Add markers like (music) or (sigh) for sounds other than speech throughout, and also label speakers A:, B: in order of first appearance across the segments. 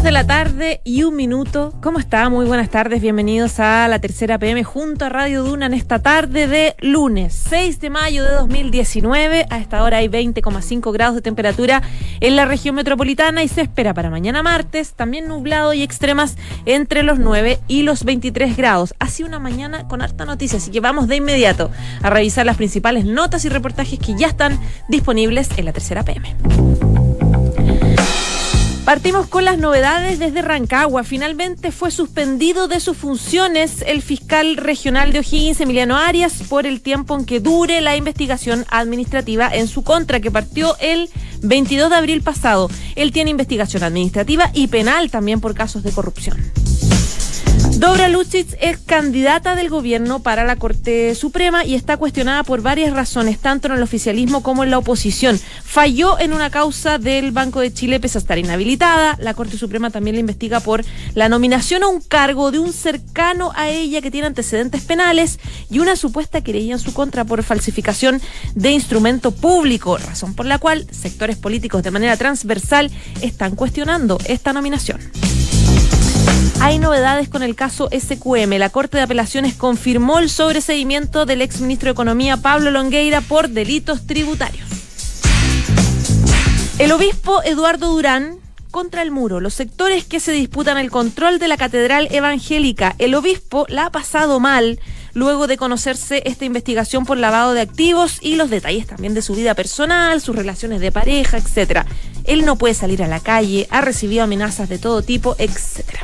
A: Dos de la tarde y un minuto. ¿Cómo está? Muy buenas tardes. Bienvenidos a la tercera PM junto a Radio Duna en esta tarde de lunes 6 de mayo de 2019. A esta hora hay 20,5 grados de temperatura en la región metropolitana y se espera para mañana martes también nublado y extremas entre los 9 y los 23 grados. Así una mañana con harta noticia, así que vamos de inmediato a revisar las principales notas y reportajes que ya están disponibles en la tercera PM. Partimos con las novedades desde Rancagua. Finalmente fue suspendido de sus funciones el fiscal regional de O'Higgins, Emiliano Arias, por el tiempo en que dure la investigación administrativa en su contra, que partió el 22 de abril pasado. Él tiene investigación administrativa y penal también por casos de corrupción. Dobra Lucic es candidata del gobierno para la Corte Suprema y está cuestionada por varias razones, tanto en el oficialismo como en la oposición. Falló en una causa del Banco de Chile pese a estar inhabilitada. La Corte Suprema también la investiga por la nominación a un cargo de un cercano a ella que tiene antecedentes penales y una supuesta querella en su contra por falsificación de instrumento público, razón por la cual sectores políticos de manera transversal están cuestionando esta nominación. Hay novedades con el caso SQM. La Corte de Apelaciones confirmó el sobreseimiento del exministro de Economía Pablo Longueira por delitos tributarios. El obispo Eduardo Durán contra el muro, los sectores que se disputan el control de la catedral evangélica. El obispo la ha pasado mal luego de conocerse esta investigación por lavado de activos y los detalles también de su vida personal, sus relaciones de pareja, etcétera. Él no puede salir a la calle, ha recibido amenazas de todo tipo, etcétera.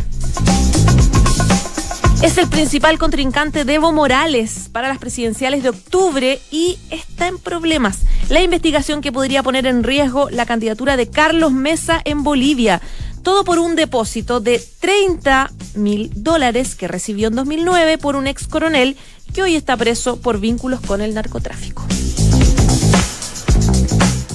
A: Es el principal contrincante de Evo Morales para las presidenciales de octubre y está en problemas. La investigación que podría poner en riesgo la candidatura de Carlos Mesa en Bolivia. Todo por un depósito de 30 mil dólares que recibió en 2009 por un ex coronel que hoy está preso por vínculos con el narcotráfico.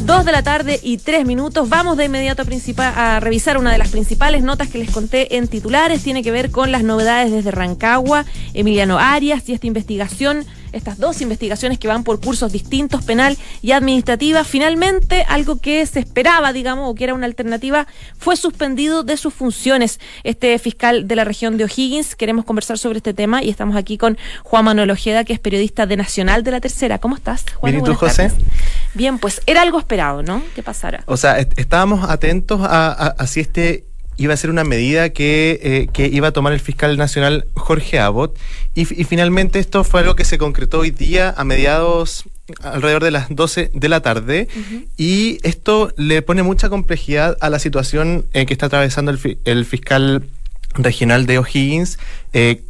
A: Dos de la tarde y tres minutos. Vamos de inmediato a, a, revisar una de las principales notas que les conté en titulares. Tiene que ver con las novedades desde Rancagua, Emiliano Arias y esta investigación estas dos investigaciones que van por cursos distintos, penal y administrativa. Finalmente, algo que se esperaba, digamos, o que era una alternativa, fue suspendido de sus funciones este fiscal de la región de O'Higgins. Queremos conversar sobre este tema y estamos aquí con Juan Manuel Ojeda, que es periodista de Nacional de la Tercera. ¿Cómo estás,
B: Juan? Bien, ¿y tú, José?
A: Bien, pues era algo esperado, ¿no? ¿Qué pasara.
B: O sea, estábamos atentos a, a, a si este iba a ser una medida que, eh, que, iba a tomar el fiscal nacional Jorge Abbott. Y, y, finalmente esto fue algo que se concretó hoy día a mediados, alrededor de las 12 de la tarde. Uh -huh. Y esto le pone mucha complejidad a la situación eh, que está atravesando el, el, fiscal regional de O'Higgins. Eh,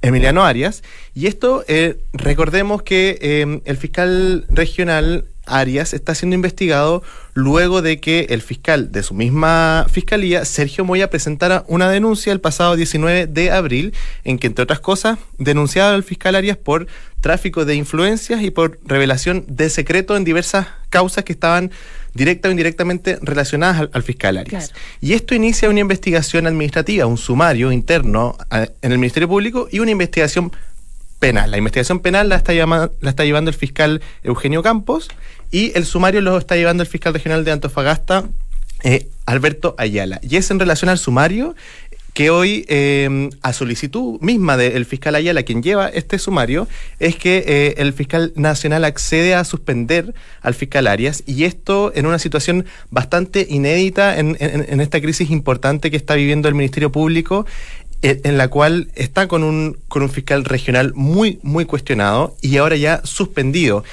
B: Emiliano Arias. Y esto, eh, recordemos que eh, el fiscal regional Arias está siendo investigado luego de que el fiscal de su misma fiscalía, Sergio Moya, presentara una denuncia el pasado 19 de abril en que, entre otras cosas, denunciaba al fiscal Arias por tráfico de influencias y por revelación de secreto en diversas causas que estaban directa o indirectamente relacionadas al, al fiscal Arias. Claro. Y esto inicia una investigación administrativa, un sumario interno a, en el Ministerio Público y una investigación penal. La investigación penal la está, la está llevando el fiscal Eugenio Campos y el sumario lo está llevando el fiscal regional de Antofagasta, eh, Alberto Ayala. Y es en relación al sumario que hoy, eh, a solicitud misma del fiscal Ayala, quien lleva este sumario, es que eh, el fiscal nacional accede a suspender al fiscal Arias y esto en una situación bastante inédita en, en, en esta crisis importante que está viviendo el Ministerio Público en la cual está con un, con un fiscal regional muy, muy cuestionado y ahora ya suspendido.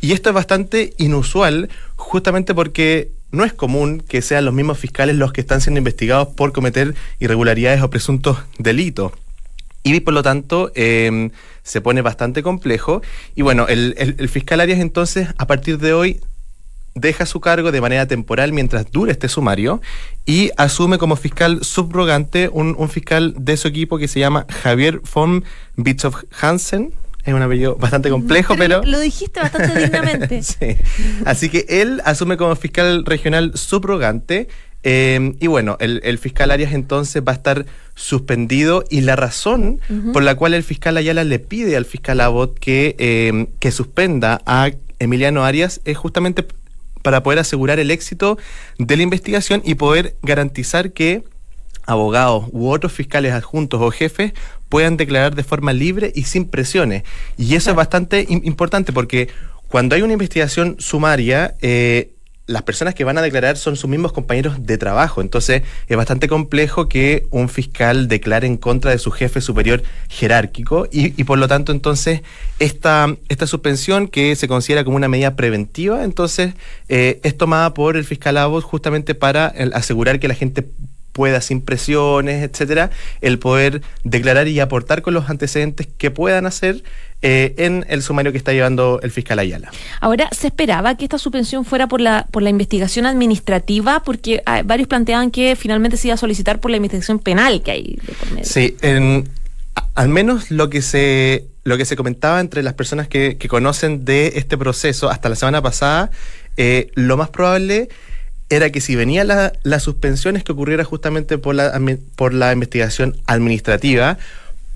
B: Y, esto es bastante inusual justamente porque no es común que sean los mismos fiscales los que están siendo investigados por cometer irregularidades o presuntos delitos. Y por lo tanto eh, se pone bastante complejo. Y bueno, el, el, el fiscal Arias entonces, a partir de hoy, deja su cargo de manera temporal mientras dure este sumario y asume como fiscal subrogante un, un fiscal de su equipo que se llama Javier von Bitzow Hansen. Es un apellido bastante complejo, pero,
A: pero... Lo dijiste bastante dignamente. (laughs)
B: sí. Así que él asume como fiscal regional subrogante. Eh, y bueno, el, el, fiscal Arias entonces va a estar suspendido y la razón uh -huh. por la cual el fiscal Ayala le pide al fiscal Abbott que, eh, que suspenda a Emiliano Arias es justamente para poder asegurar el éxito de la investigación y poder garantizar que abogados u otros fiscales adjuntos o jefes puedan declarar de forma libre y sin presiones. Y eso es bastante importante porque cuando hay una investigación sumaria, eh, las personas que van a declarar son sus mismos compañeros de trabajo. Entonces es bastante complejo que un fiscal declare en contra de su jefe superior jerárquico y, por lo tanto entonces esta, esta suspensión que se considera como una medida preventiva, entonces eh, es tomada por el fiscal Abbott justamente para asegurar que la gente pueda, sin presiones, etcétera, el poder declarar y aportar con los antecedentes que puedan hacer eh, en el sumario que está llevando el fiscal Ayala.
A: Ahora, ¿se esperaba que esta suspensión fuera por la, por la investigación administrativa? Porque ah, varios planteaban que finalmente se iba a solicitar por la investigación penal que hay de.
B: Sí, al menos lo que se lo que se comentaba entre las personas que, conocen de este proceso hasta la semana pasada, eh, lo más probable era que si venía la, la suspensión es que ocurriera justamente por la, por la investigación administrativa,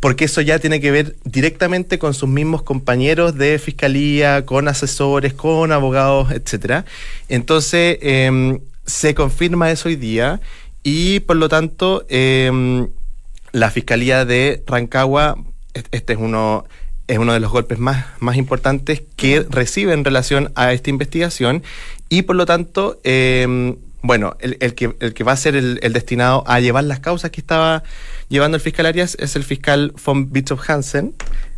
B: porque eso ya tiene que ver directamente con sus mismos compañeros de fiscalía, con asesores, con abogados, etcétera. Entonces, em, se confirma eso hoy día y por lo tanto, em, la fiscalía de Rancagua, este es uno es uno de los golpes más, más importantes que recibe en relación a esta investigación y por lo tanto, em, bueno, el, que, el que va a ser el, destinado a llevar las causas que estaba llevando el fiscal Arias es el fiscal von Bischof Hansen.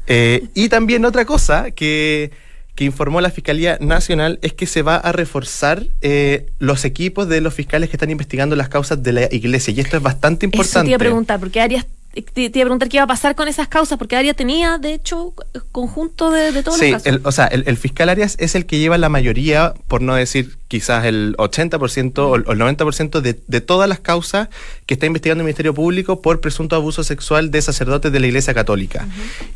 B: Eh, y también otra cosa que, que, informó la Fiscalía Nacional es que se va a reforzar eh, los equipos de los fiscales que están investigando las causas de la iglesia. Y esto es bastante importante. Eso te
A: iba a preguntar, porque Arias te, iba a preguntar qué iba a pasar con esas causas, porque Arias tenía, de hecho, conjunto de, de todos
B: los
A: casos.
B: Sí, o sea, el, fiscal Arias es el que lleva la mayoría, por no decir quizás el 80% o el 90% de, de todas las causas que está investigando el Ministerio Público por presunto abuso sexual de sacerdotes de la Iglesia Católica.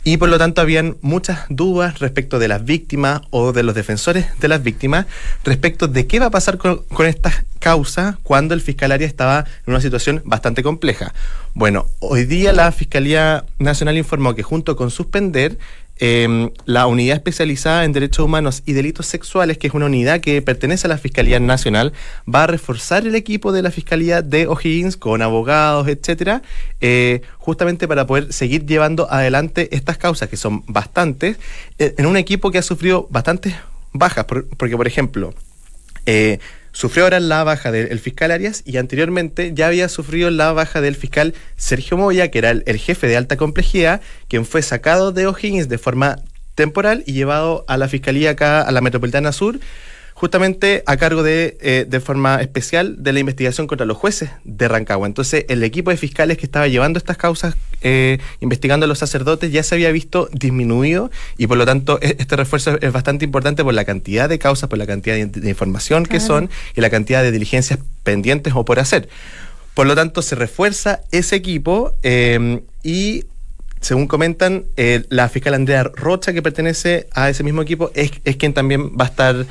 B: Y por lo tanto habían muchas dudas respecto de las víctimas o de los defensores de las víctimas respecto de qué va a pasar con, con estas causas cuando el fiscal Arias estaba en una situación bastante compleja. Bueno, hoy día la Fiscalía Nacional informó que junto con suspender Em, la Unidad Especializada en Derechos Humanos y Delitos Sexuales, que es una unidad que pertenece a la Fiscalía Nacional, va a reforzar el equipo de la Fiscalía de O'Higgins con abogados, etcétera, eh, justamente para poder seguir llevando adelante estas causas, que son bastantes, eh, en un equipo que ha sufrido bastantes bajas, porque, por ejemplo, eh, Sufrió ahora la baja del fiscal Arias y anteriormente ya había sufrido la baja del fiscal Sergio Moya, que era el, jefe de alta complejidad, quien fue sacado de O'Higgins de forma temporal y llevado a la fiscalía acá, a la Metropolitana Sur, justamente a cargo de, eh, de forma especial de la investigación contra los jueces de Rancagua. Entonces, el equipo de fiscales que estaba llevando estas causas, eh, investigando a los sacerdotes, ya se había visto disminuido y por lo tanto e, este refuerzo es bastante importante por la cantidad de causas, por la cantidad de, información que son y la cantidad de diligencias pendientes o por hacer. Por lo tanto, se refuerza ese equipo eh, y según comentan, eh, la fiscal Andrea Rocha, que pertenece a ese mismo equipo, es, quien también va a estar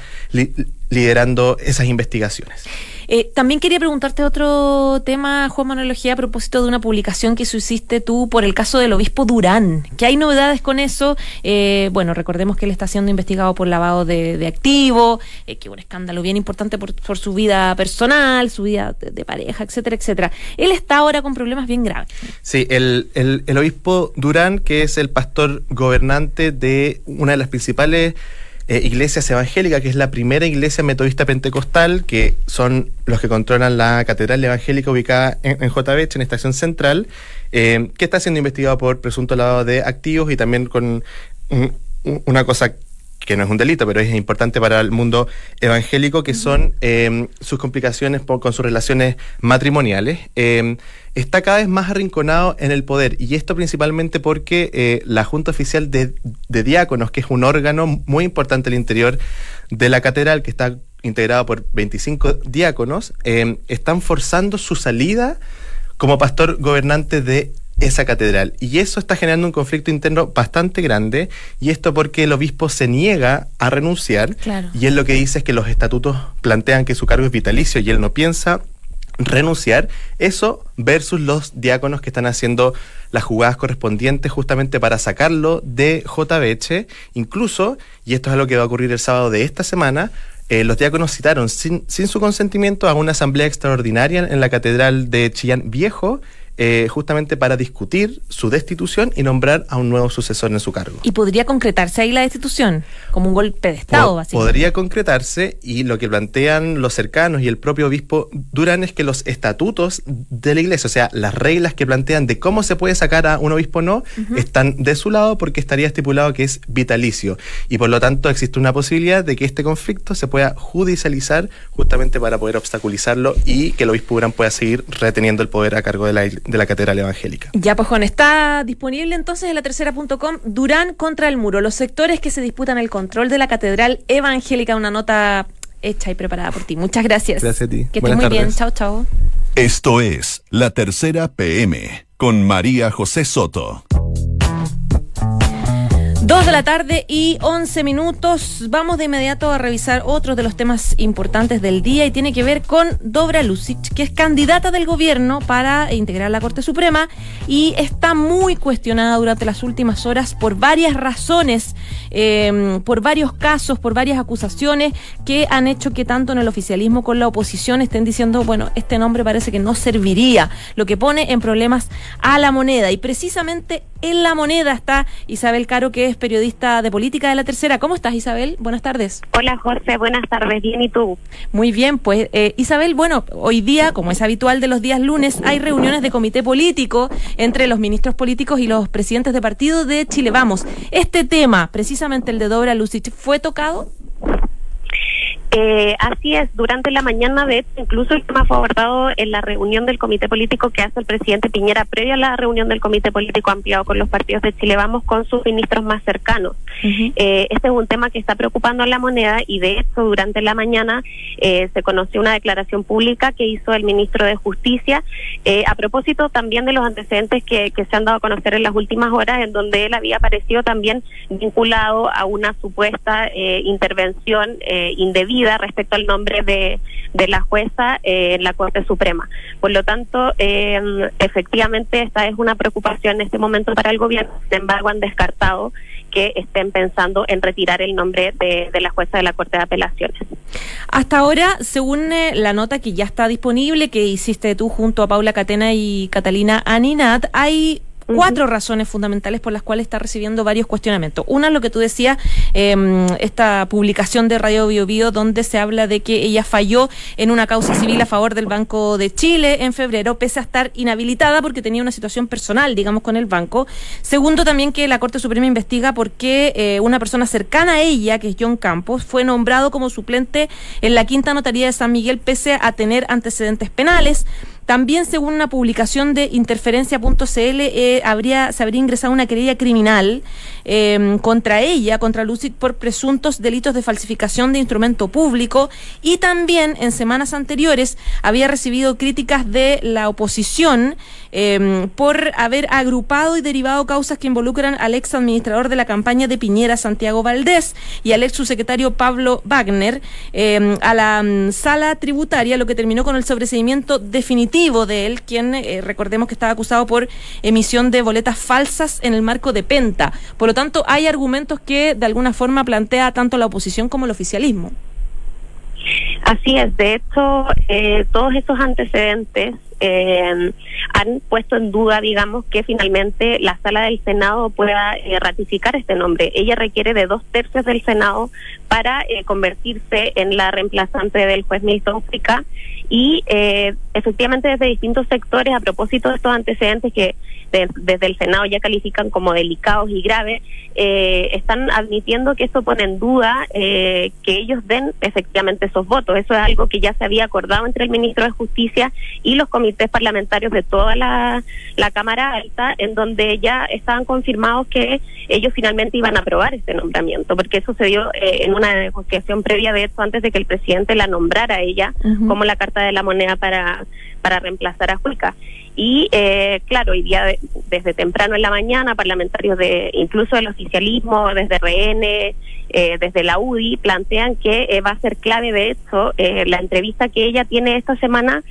B: liderando esas investigaciones.
A: Eh, también quería preguntarte otro tema, Juan Manuel a propósito de una publicación que hiciste tú por el caso del obispo Durán. ¿Qué hay novedades con eso? Eh, bueno, recordemos que él está siendo investigado por lavado de, activos, eh, que un escándalo bien importante por, su vida personal, su vida de, pareja, etcétera, etcétera. Él está ahora con problemas bien graves.
B: Sí, el, el obispo Durán, que es el pastor gobernante de una de las principales eh, iglesias evangélicas, que es la primera iglesia metodista pentecostal, que son los que controlan la catedral evangélica ubicada en, en en Estación Central, eh, que está siendo investigado por presunto lavado de activos y también con una cosa que no es un delito, pero es importante para el mundo evangélico, que son em, sus complicaciones con sus relaciones matrimoniales, em, está cada vez más arrinconado en el poder. Y esto principalmente porque eh, la Junta Oficial de, Diáconos, que es un órgano muy importante al interior de la catedral, que está integrado por 25 diáconos, están forzando su salida como pastor gobernante de esa catedral. Y eso está generando un conflicto interno bastante grande, y esto porque el obispo se niega a renunciar, y él lo que dice es que los estatutos plantean que su cargo es vitalicio, y él no piensa renunciar. Eso versus los diáconos que están haciendo las jugadas correspondientes justamente para sacarlo de JBH. Incluso, y esto es algo que va a ocurrir el sábado de esta semana, eh, los diáconos citaron sin, sin su consentimiento a una asamblea extraordinaria en la Catedral de Chillán Viejo eh, justamente para discutir su destitución y nombrar a un nuevo sucesor en su cargo.
A: ¿Y podría concretarse ahí la destitución? Como un golpe de Estado,
B: básicamente. Podría concretarse y lo que plantean los cercanos y el propio obispo Durán es que los estatutos de la iglesia, o sea, las reglas que plantean de cómo se puede sacar a un obispo no, están de su lado porque estaría estipulado que es vitalicio. Y por lo tanto existe una posibilidad de que este conflicto se pueda judicializar justamente para poder obstaculizarlo y que el obispo Durán pueda seguir reteniendo el poder a cargo de la, de la Catedral Evangélica.
A: Ya, pues Juan, está disponible entonces en la tercera.com Durán contra el muro, los sectores que se disputan el control de la Catedral Evangélica, una nota hecha y preparada por ti. Muchas gracias.
B: Gracias a ti.
A: Que estés muy bien. Chao, chao.
C: Esto es La Tercera PM con María José Soto.
A: Dos de la tarde y once minutos. Vamos de inmediato a revisar otros de los temas importantes del día y tiene que ver con Dobra Lucic, que es candidata del gobierno para integrar la Corte Suprema y está muy cuestionada durante las últimas horas por varias razones, em, por varios casos, por varias acusaciones que han hecho que tanto en el oficialismo como la oposición estén diciendo, bueno, este nombre parece que no serviría, lo que pone en problemas a la moneda. Y precisamente en la moneda está Isabel Caro, que es periodista de política de la tercera. ¿Cómo estás, Isabel? Buenas tardes.
D: Hola, José. Buenas tardes. Bien, ¿y tú?
A: Muy bien, pues eh, Isabel, bueno, hoy día, como es habitual de los días lunes, hay reuniones de comité político entre los ministros políticos y los presidentes de partido de Chile. Vamos, este tema, precisamente el de Dobra Lucich, ¿fue tocado?
D: Eh, así es, durante la mañana de incluso el tema fue abordado en la reunión del comité político que hace el presidente Piñera previa a la reunión del comité político ampliado con los partidos de Chile Vamos con sus ministros más cercanos. eh, este es un tema que está preocupando a la moneda y de hecho durante la mañana eh, se conoció una declaración pública que hizo el ministro de Justicia eh, a propósito también de los antecedentes que, que se han dado a conocer en las últimas horas en donde él había aparecido también vinculado a una supuesta eh, intervención indebida respecto al nombre de, de la jueza eh, en la Corte Suprema. Por lo tanto, eh, efectivamente, esta es una preocupación en este momento para el gobierno. Sin embargo, han descartado que estén pensando en retirar el nombre de, de la jueza de la Corte de Apelaciones.
A: Hasta ahora, según eh, la nota que ya está disponible, que hiciste tú junto a Paula Catena y Catalina Aninat, hay cuatro razones fundamentales por las cuales está recibiendo varios cuestionamientos. Una es lo que tú decías, em, esta publicación de Radio Bio donde se habla de que ella falló en una causa civil a favor del Banco de Chile en febrero, pese a estar inhabilitada porque tenía una situación personal, digamos, con el banco. Segundo, también que la Corte Suprema investiga por qué eh, una persona cercana a ella, que es John Campos, fue nombrado como suplente en la quinta notaría de San Miguel, pese a tener antecedentes penales. También, según una publicación de interferencia.cl, eh, habría, se habría ingresado una querella criminal em, contra ella, contra Lucid, por presuntos delitos de falsificación de instrumento público. Y también en semanas anteriores había recibido críticas de la oposición em, por haber agrupado y derivado causas que involucran al ex administrador de la campaña de Piñera, Santiago Valdés, y al ex subsecretario Pablo Wagner em, a la mm, sala tributaria, lo que terminó con el sobreseimiento definitivo de él, quien eh, recordemos que estaba acusado por emisión de boletas falsas en el marco de Penta. Por lo tanto, hay argumentos que de alguna forma plantea tanto la oposición como el oficialismo.
D: Así es, de hecho, eh, todos esos antecedentes eh, han puesto en duda, digamos, que finalmente la sala del Senado pueda eh, ratificar este nombre. Ella requiere de dos tercios del Senado para eh, convertirse en la reemplazante del juez Milton Frica y eh, efectivamente desde distintos sectores, a propósito de estos antecedentes que desde el Senado ya califican como delicados y graves, eh, están admitiendo que eso pone en duda eh, que ellos den efectivamente esos votos. Eso es algo que ya se había acordado entre el ministro de Justicia y los comités parlamentarios de toda la, la Cámara Alta, en donde ya estaban confirmados que ellos finalmente iban a aprobar este nombramiento, porque eso se dio eh, en una negociación previa de esto antes de que el presidente la nombrara a ella como la carta de la moneda para, para reemplazar a Juica. Y eh, claro, hoy día desde temprano en la mañana, parlamentarios de incluso del oficialismo, desde RN, eh, desde la UDI, plantean que eh, va a ser clave de hecho eh, la entrevista que ella tiene esta semana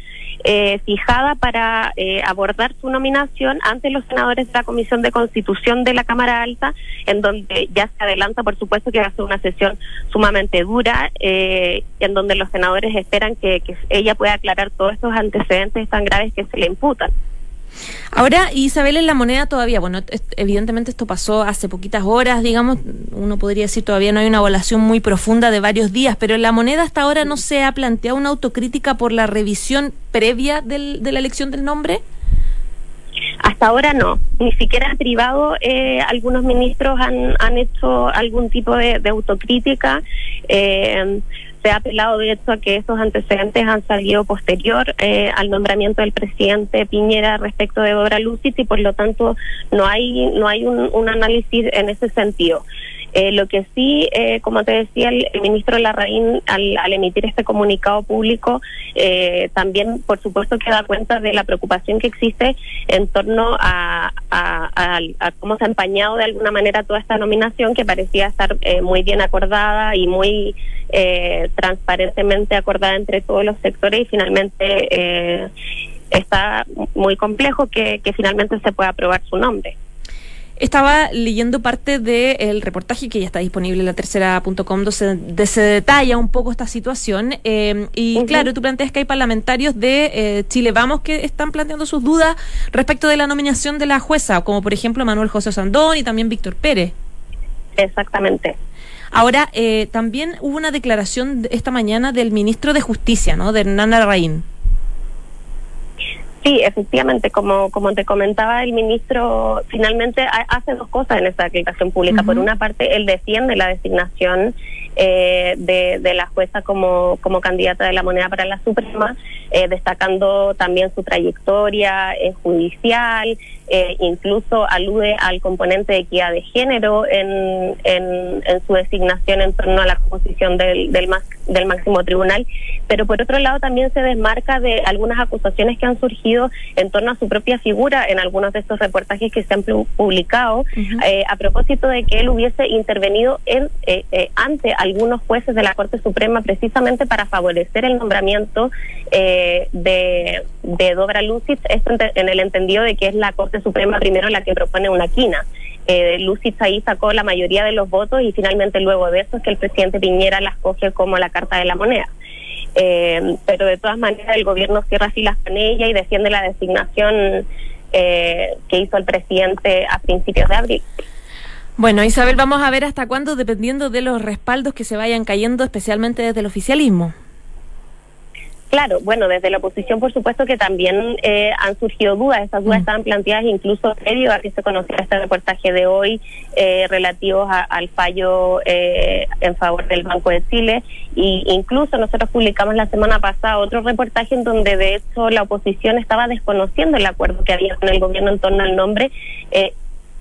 D: eh, fijada para eh, abordar su nominación ante los senadores de la Comisión de Constitución de la Cámara Alta, en donde ya se adelanta, por supuesto, que va a ser una sesión sumamente dura, eh, en donde los senadores esperan que, que ella pueda aclarar todos estos antecedentes tan graves que se le imputan.
A: Ahora, Isabel, en la moneda todavía, bueno, evidentemente esto pasó hace poquitas horas, digamos, uno podría decir todavía no hay una evaluación muy profunda de varios días, pero en la moneda hasta ahora no se ha planteado una autocrítica por la revisión previa del, de la elección del nombre.
D: Hasta ahora no, ni siquiera privado eh, algunos ministros han, han hecho algún tipo de, de autocrítica. Eh, se ha apelado de hecho a que esos antecedentes han salido posterior eh, al nombramiento del presidente Piñera respecto de Dora Lucit y por lo tanto no hay no hay un análisis en ese sentido. Eh, lo que sí, eh, como te decía, el, ministro Larraín, al, al, emitir este comunicado público, eh, también, por supuesto, que da cuenta de la preocupación que existe en torno a, a, cómo se ha empañado de alguna manera toda esta nominación, que parecía estar eh, muy bien acordada y muy eh, transparentemente acordada entre todos los sectores y finalmente está muy complejo que finalmente se pueda aprobar su nombre.
A: Estaba leyendo parte del reportaje que ya está disponible en la tercera.com, donde se, detalla un poco esta situación. Eh, y claro, tú planteas que hay parlamentarios de eh, Chile Vamos que están planteando sus dudas respecto de la nominación de la jueza, como por ejemplo Manuel José Sandón y también Víctor Pérez.
D: Exactamente.
A: Ahora, eh, también hubo una declaración esta mañana del ministro de Justicia, ¿no? De Hernán Larraín.
D: Sí, efectivamente, como, como te comentaba, el ministro finalmente hace dos cosas en esta declaración pública. Por una parte, él defiende la designación eh, de, de, la jueza como, como candidata de la moneda para la Suprema, eh, destacando también su trayectoria eh, judicial, eh, incluso alude al componente de equidad de género en, en, en su designación en torno a la composición del, del, del máximo tribunal, pero por otro lado también se desmarca de algunas acusaciones que han surgido en torno a su propia figura en algunos de estos reportajes que se han publicado, eh, a propósito de que él hubiese intervenido en, eh, eh, ante algunos jueces de la Corte Suprema precisamente para favorecer el nombramiento eh, de, de Dobra Lucid, esto en el entendido de que es la Corte Suprema primero la que propone una quina. Eh, ahí sacó la mayoría de los votos y finalmente luego de eso es que el presidente Piñera la escoge como la carta de la moneda. Eh, pero de todas maneras el gobierno cierra filas con ella y defiende la designación eh, que hizo el presidente a principios de abril.
A: Bueno, Isabel, vamos a ver hasta cuándo, dependiendo de los respaldos que se vayan cayendo, especialmente desde el oficialismo.
D: Claro, bueno, desde la oposición por supuesto que también eh, han surgido dudas, esas dudas mm. estaban planteadas incluso previo a que se conociera este reportaje de hoy eh, relativos a, al fallo eh, en favor del Banco de Chile y incluso nosotros publicamos la semana pasada otro reportaje en donde de hecho la oposición estaba desconociendo el acuerdo que había con el gobierno en torno al nombre.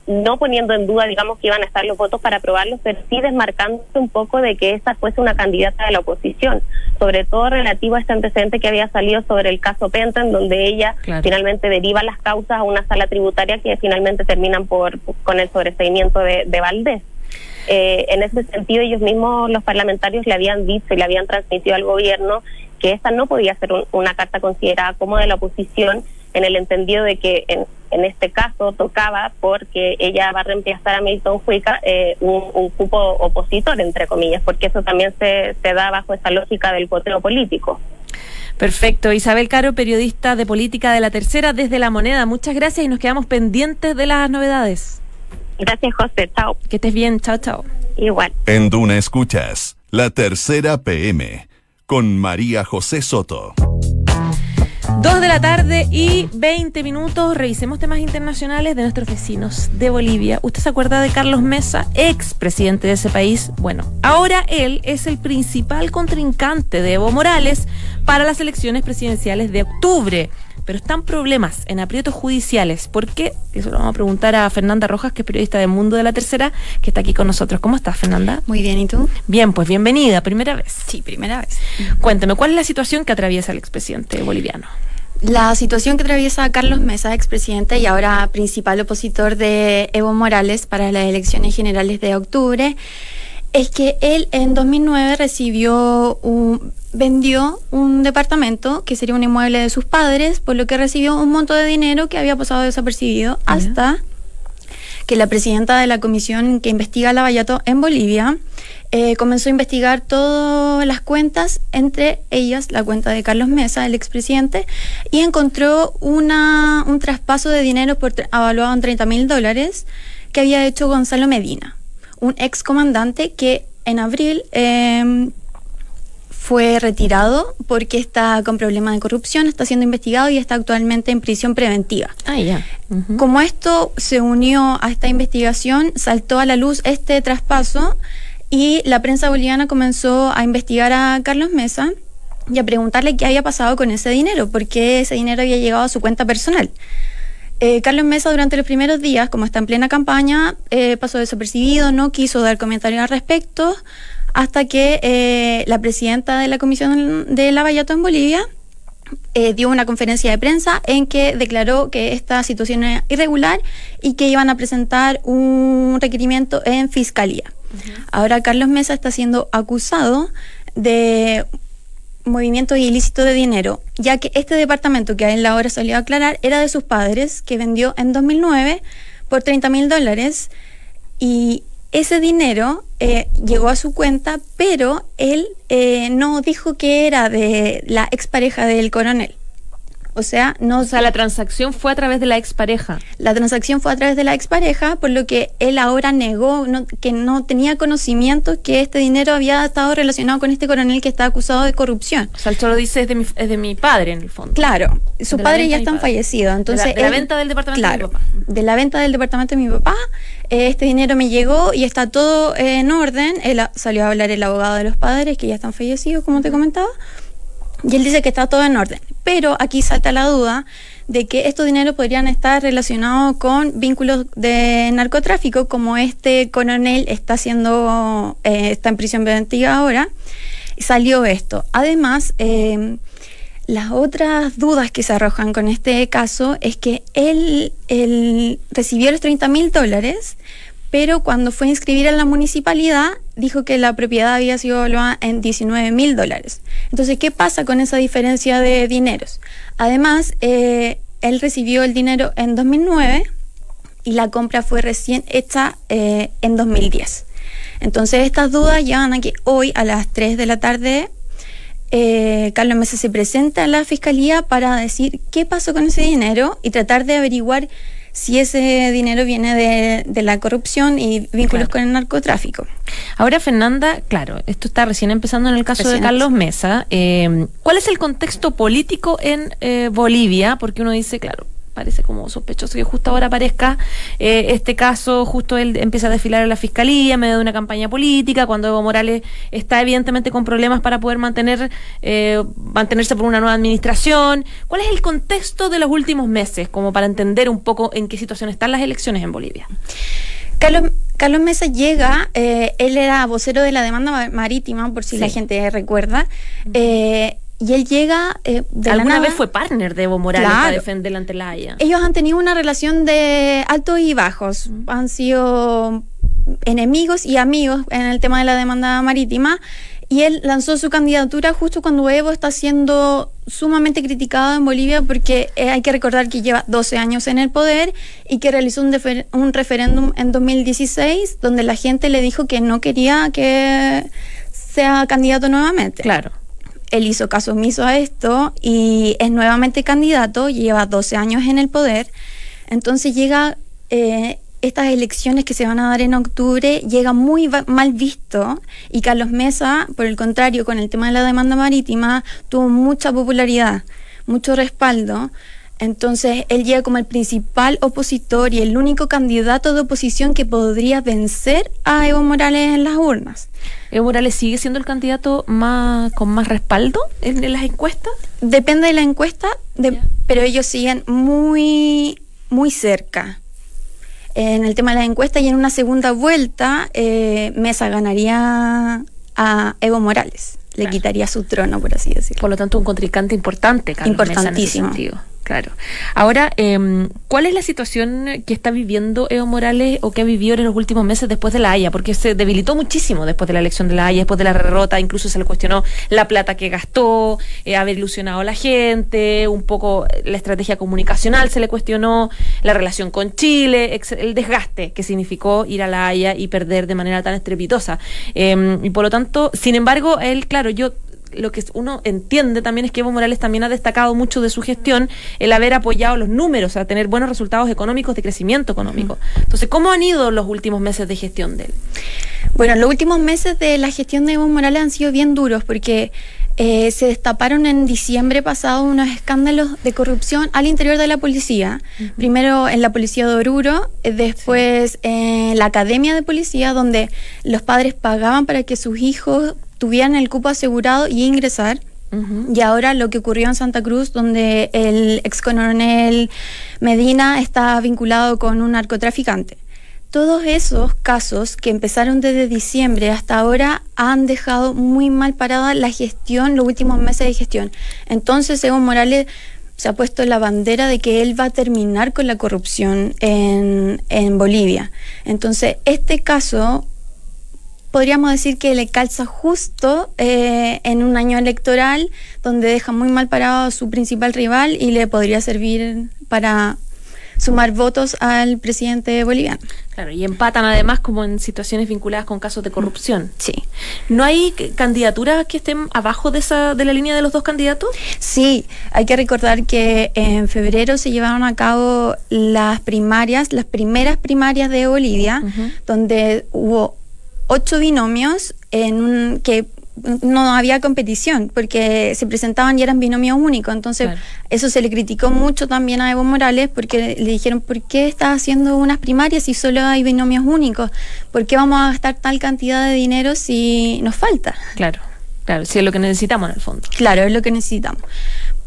D: No poniendo en duda, digamos, que iban a estar los votos para aprobarlo, pero sí desmarcándose un poco de que esta fuese una candidata de la oposición, sobre todo relativo a este antecedente que había salido sobre el caso Penta, en donde ella finalmente deriva las causas a una sala tributaria que finalmente terminan por con el sobreseimiento de, de Valdés. Eh, en ese sentido, ellos mismos, los parlamentarios, le habían dicho y le habían transmitido al gobierno que esta no podía ser una carta considerada como de la oposición, en el entendido de que en, en este caso tocaba porque ella va a reemplazar a Milton Huica eh, un, un, cupo opositor, entre comillas, porque eso también se, se da bajo esa lógica del poteo político.
A: Perfecto. Isabel Caro, periodista de política de la tercera desde La Moneda. Muchas gracias y nos quedamos pendientes de las novedades.
D: Gracias, José. Chao.
A: Que estés bien. Chao, chao.
D: Igual.
C: En Duna Escuchas, la tercera PM, con María José Soto.
A: Dos de la tarde y 20 minutos. Revisemos temas internacionales de nuestros vecinos de Bolivia. ¿Usted se acuerda de Carlos Mesa, ex presidente de ese país? Bueno, ahora él es el principal contrincante de Evo Morales para las elecciones presidenciales de octubre. Pero están problemas en aprietos judiciales. ¿Por qué? Eso lo vamos a preguntar a Fernanda Rojas, que es periodista de Mundo de la Tercera, que está aquí con nosotros. ¿Cómo estás, Fernanda?
E: Muy bien, ¿y tú?
A: Bien, pues bienvenida. ¿Primera vez?
E: Sí, primera vez.
A: Cuénteme, ¿cuál es la situación que atraviesa el expresidente boliviano?
E: La situación que atraviesa Carlos Mesa, expresidente y ahora principal opositor de Evo Morales para las elecciones generales de octubre, Es que él en 2009 recibió un, vendió un departamento que sería un inmueble de sus padres, por lo que recibió un monto de dinero que había pasado desapercibido hasta que la presidenta de la comisión que investiga la Vallato en Bolivia eh, comenzó a investigar todas las cuentas, entre ellas la cuenta de Carlos Mesa, el expresidente, y encontró una, un traspaso de dinero por, evaluado en 30 mil dólares que había hecho Gonzalo Medina, un ex comandante que en abril eh, fue retirado porque está con problemas de corrupción, está siendo investigado y está actualmente en prisión preventiva.
A: Ah, ya.
E: Como esto se unió a esta investigación, saltó a la luz este traspaso y la prensa boliviana comenzó a investigar a Carlos Mesa y a preguntarle qué había pasado con ese dinero, porque ese dinero había llegado a su cuenta personal. Eh, Carlos Mesa durante los primeros días, como está en plena campaña, eh, pasó desapercibido, no quiso dar comentarios al respecto, hasta que eh, la presidenta de la Comisión de Lavallato en Bolivia dio una conferencia de prensa en que declaró que esta situación era irregular y que iban a presentar un requerimiento en fiscalía. Ahora Carlos Mesa está siendo acusado de movimientos ilícitos de dinero, ya que este departamento que a él ahora salió a aclarar era de sus padres, que vendió en 2009 por 30 mil dólares y ese dinero eh, llegó a su cuenta, pero él eh, no dijo que era de la expareja del coronel. O sea, no.
A: O sea, la transacción fue a través de la expareja.
E: La transacción fue a través de la expareja, por lo que él ahora negó que no tenía conocimiento que este dinero había estado relacionado con este coronel que está acusado de corrupción.
A: O sea, él solo dice es de mi, es de mi padre, en el fondo.
E: Claro, sus padres ya están fallecidos. Entonces,
A: de la, de la venta del departamento
E: claro,
A: de mi papá.
E: De la venta del departamento de mi papá, eh, este dinero me llegó y está todo eh, en orden. Él salió a hablar el abogado de los padres que ya están fallecidos, como te comentaba. Y él dice que está todo en orden. Pero aquí salta la duda de que estos dineros podrían estar relacionados con vínculos de narcotráfico, como este coronel está haciendo, eh, está en prisión preventiva ahora. Salió esto. Además, eh, las otras dudas que se arrojan con este caso es que él, él recibió los 30 mil dólares, pero cuando fue a inscribir en la municipalidad dijo que la propiedad había sido evaluada en 19 mil dólares. Entonces, ¿qué pasa con esa diferencia de dineros? Además, eh, él recibió el dinero en 2009 y la compra fue recién hecha eh, en 2010. Entonces, estas dudas llevan a que hoy a las 3 de la tarde eh, Carlos Mesa se presenta a la fiscalía para decir qué pasó con ese dinero y tratar de averiguar si ese dinero viene de, de la corrupción y vínculos
A: Claro.
E: con el narcotráfico.
A: Ahora, Fernanda, claro, esto está recién empezando en el caso
E: Recién
A: de Carlos Mesa. Eh, ¿Cuál es el contexto político en eh, Bolivia? Porque uno dice, claro, parece como sospechoso que justo ahora aparezca eh, este caso, justo él empieza a desfilar en la fiscalía en medio de una campaña política, cuando Evo Morales está evidentemente con problemas para poder mantener eh, mantenerse por una nueva administración. ¿Cuál es el contexto de los últimos meses, como para entender un poco en qué situación están las elecciones en Bolivia?
E: Carlos, Carlos Mesa llega, eh, él era vocero de la demanda ma- marítima, por si la gente recuerda, eh, y él llega eh, de la
A: ¿Alguna
E: nada.
A: vez fue partner de Evo Morales para
E: Claro.
A: defender ante la Haya?
E: Ellos han tenido una relación de altos y bajos. Han sido enemigos y amigos en el tema de la demanda marítima. Y él lanzó su candidatura justo cuando Evo está siendo sumamente criticado en Bolivia porque eh, hay que recordar que lleva 12 años en el poder y que realizó un, un referéndum en 2016 donde la gente le dijo que no quería que sea candidato nuevamente.
A: Claro.
E: Él hizo caso omiso a esto y es nuevamente candidato, lleva 12 años en el poder. Entonces llega eh, estas elecciones que se van a dar en octubre, llega muy mal visto y Carlos Mesa, por el contrario, con el tema de la demanda marítima, tuvo mucha popularidad, mucho respaldo. Entonces él llega como el principal opositor y el único candidato de oposición que podría vencer a Evo Morales en las urnas.
A: ¿Evo Morales sigue siendo el candidato más con más respaldo en, en las encuestas?
E: Depende de la encuesta, de- pero ellos siguen muy, muy cerca. En el tema de la encuesta y en una segunda vuelta, eh, Mesa ganaría a Evo Morales. Le
A: Claro.
E: quitaría su trono, por así decirlo.
A: Por lo tanto, un contrincante importante, Carlos Mesa, en ese
E: Importantísimo.
A: sentido. Claro. Ahora, eh, ¿cuál es la situación que está viviendo Evo Morales o que ha vivido en los últimos meses después de la Haya? Porque se debilitó muchísimo después de la elección de la Haya, después de la derrota, incluso se le cuestionó la plata que gastó, eh, haber ilusionado a la gente, un poco la estrategia comunicacional se le cuestionó, la relación con Chile, el desgaste que significó ir a la Haya y perder de manera tan estrepitosa. Eh, y por lo tanto, sin embargo, él, claro, yo lo que uno entiende también es que Evo Morales también ha destacado mucho de su gestión el haber apoyado los números, a tener buenos resultados económicos de crecimiento económico. Entonces, ¿cómo han ido los últimos meses de gestión de él?
E: Bueno, los últimos meses de la gestión de Evo Morales han sido bien duros porque eh, se destaparon en diciembre pasado unos escándalos de corrupción al interior de la policía. Primero en la policía de Oruro, eh, después en la academia de policía, donde los padres pagaban para que sus hijos tuvieran el cupo asegurado y ingresar. Y ahora lo que ocurrió en Santa Cruz, donde el ex coronel Medina está vinculado con un narcotraficante. Todos esos casos que empezaron desde diciembre hasta ahora han dejado muy mal parada la gestión, los últimos meses de gestión. Entonces Evo Morales se ha puesto la bandera de que él va a terminar con la corrupción en, en Bolivia. Entonces, este caso podríamos decir que le calza justo eh, en un año electoral donde deja muy mal parado a su principal rival y le podría servir para sumar votos al presidente boliviano.
A: Claro, y empatan además como en situaciones vinculadas con casos de corrupción.
E: Sí.
A: ¿No hay candidaturas que estén abajo de esa de la línea de los dos candidatos?
E: Sí, hay que recordar que en febrero se llevaron a cabo las primarias, las primeras primarias de Bolivia, donde hubo ocho binomios en un, que no había competición porque se presentaban y eran binomios únicos. Entonces, eso se le criticó mucho también a Evo Morales porque le dijeron, ¿por qué estás haciendo unas primarias si solo hay binomios únicos? ¿Por qué vamos a gastar tal cantidad de dinero si nos falta?
A: Claro, claro, si es lo que necesitamos en el fondo.
E: Claro, es lo que necesitamos.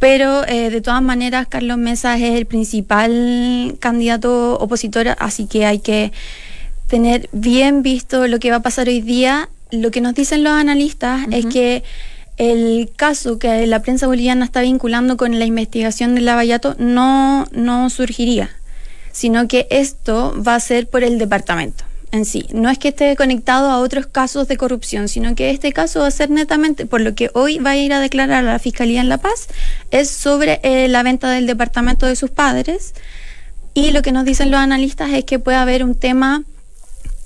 E: Pero eh, de todas maneras, Carlos Mesa es el principal candidato opositor, así que hay que tener bien visto lo que va a pasar hoy día. Lo que nos dicen los analistas es que el caso que la prensa boliviana está vinculando con la investigación del Lavallato no, no surgiría, sino que esto va a ser por el departamento en sí. No es que esté conectado a otros casos de corrupción, sino que este caso va a ser netamente, por lo que hoy va a ir a declarar a la Fiscalía en La Paz, es sobre eh, la venta del departamento de sus padres. Y lo que nos dicen los analistas es que puede haber un tema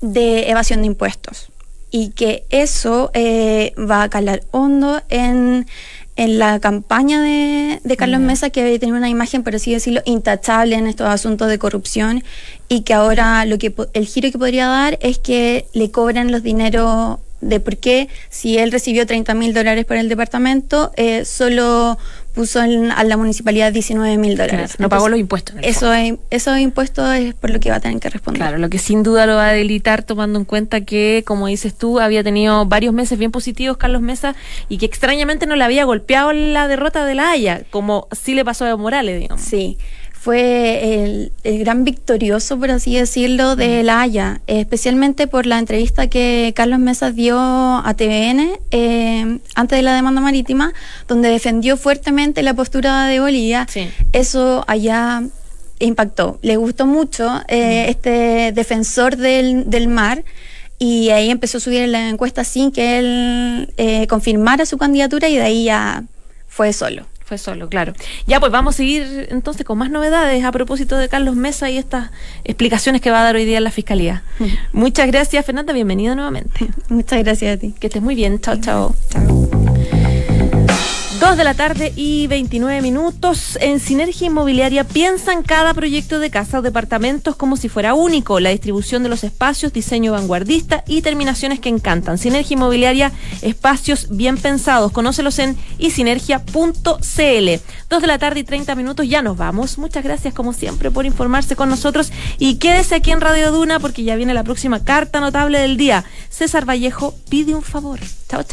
E: de evasión de impuestos y que eso eh, va a calar hondo en, en la campaña de, de Carlos Mesa, que tenido una imagen, por así decirlo, intachable en estos asuntos de corrupción y que ahora lo que el giro que podría dar es que le cobran los dineros de por qué si él recibió 30 mil dólares por el departamento, eh, solo puso a la municipalidad 19 mil dólares.
A: no pagó los impuestos.
E: Eso es, esos impuestos es por lo que va a tener que responder.
A: Claro, lo que sin duda lo va a delitar tomando en cuenta que, como dices tú, había tenido varios meses bien positivos Carlos Mesa y que extrañamente no le había golpeado la derrota de la Haya, como sí le pasó a Morales, digamos.
E: Sí fue el, gran victorioso, por así decirlo, de La Haya, especialmente por la entrevista que Carlos Mesa dio a TVN eh, antes de la demanda marítima, donde defendió fuertemente la postura de Bolivia. Eso allá impactó. Le gustó mucho eh, este defensor del, del mar y ahí empezó a subir la encuesta sin que él eh, confirmara su candidatura y de ahí ya fue solo.
A: Fue solo, claro. Ya, pues vamos a seguir entonces con más novedades a propósito de Carlos Mesa y estas explicaciones que va a dar hoy día en la Fiscalía. (laughs) Muchas gracias, Fernanda. Bienvenida nuevamente.
E: Muchas gracias a ti.
A: Que estés muy bien. Chao, chao.
E: Chao.
A: 2 de la tarde y 29 minutos. En Sinergia Inmobiliaria piensan cada proyecto de casa o departamentos como si fuera único. La distribución de los espacios, diseño vanguardista y terminaciones que encantan. Sinergia Inmobiliaria, espacios bien pensados. Conócelos en isinergia.cl. 2 de la tarde y 30 minutos. Ya nos vamos. Muchas gracias, como siempre, por informarse con nosotros. Y quédese aquí en Radio Duna porque ya viene la próxima carta notable del día. César Vallejo pide un favor. Chao, chao.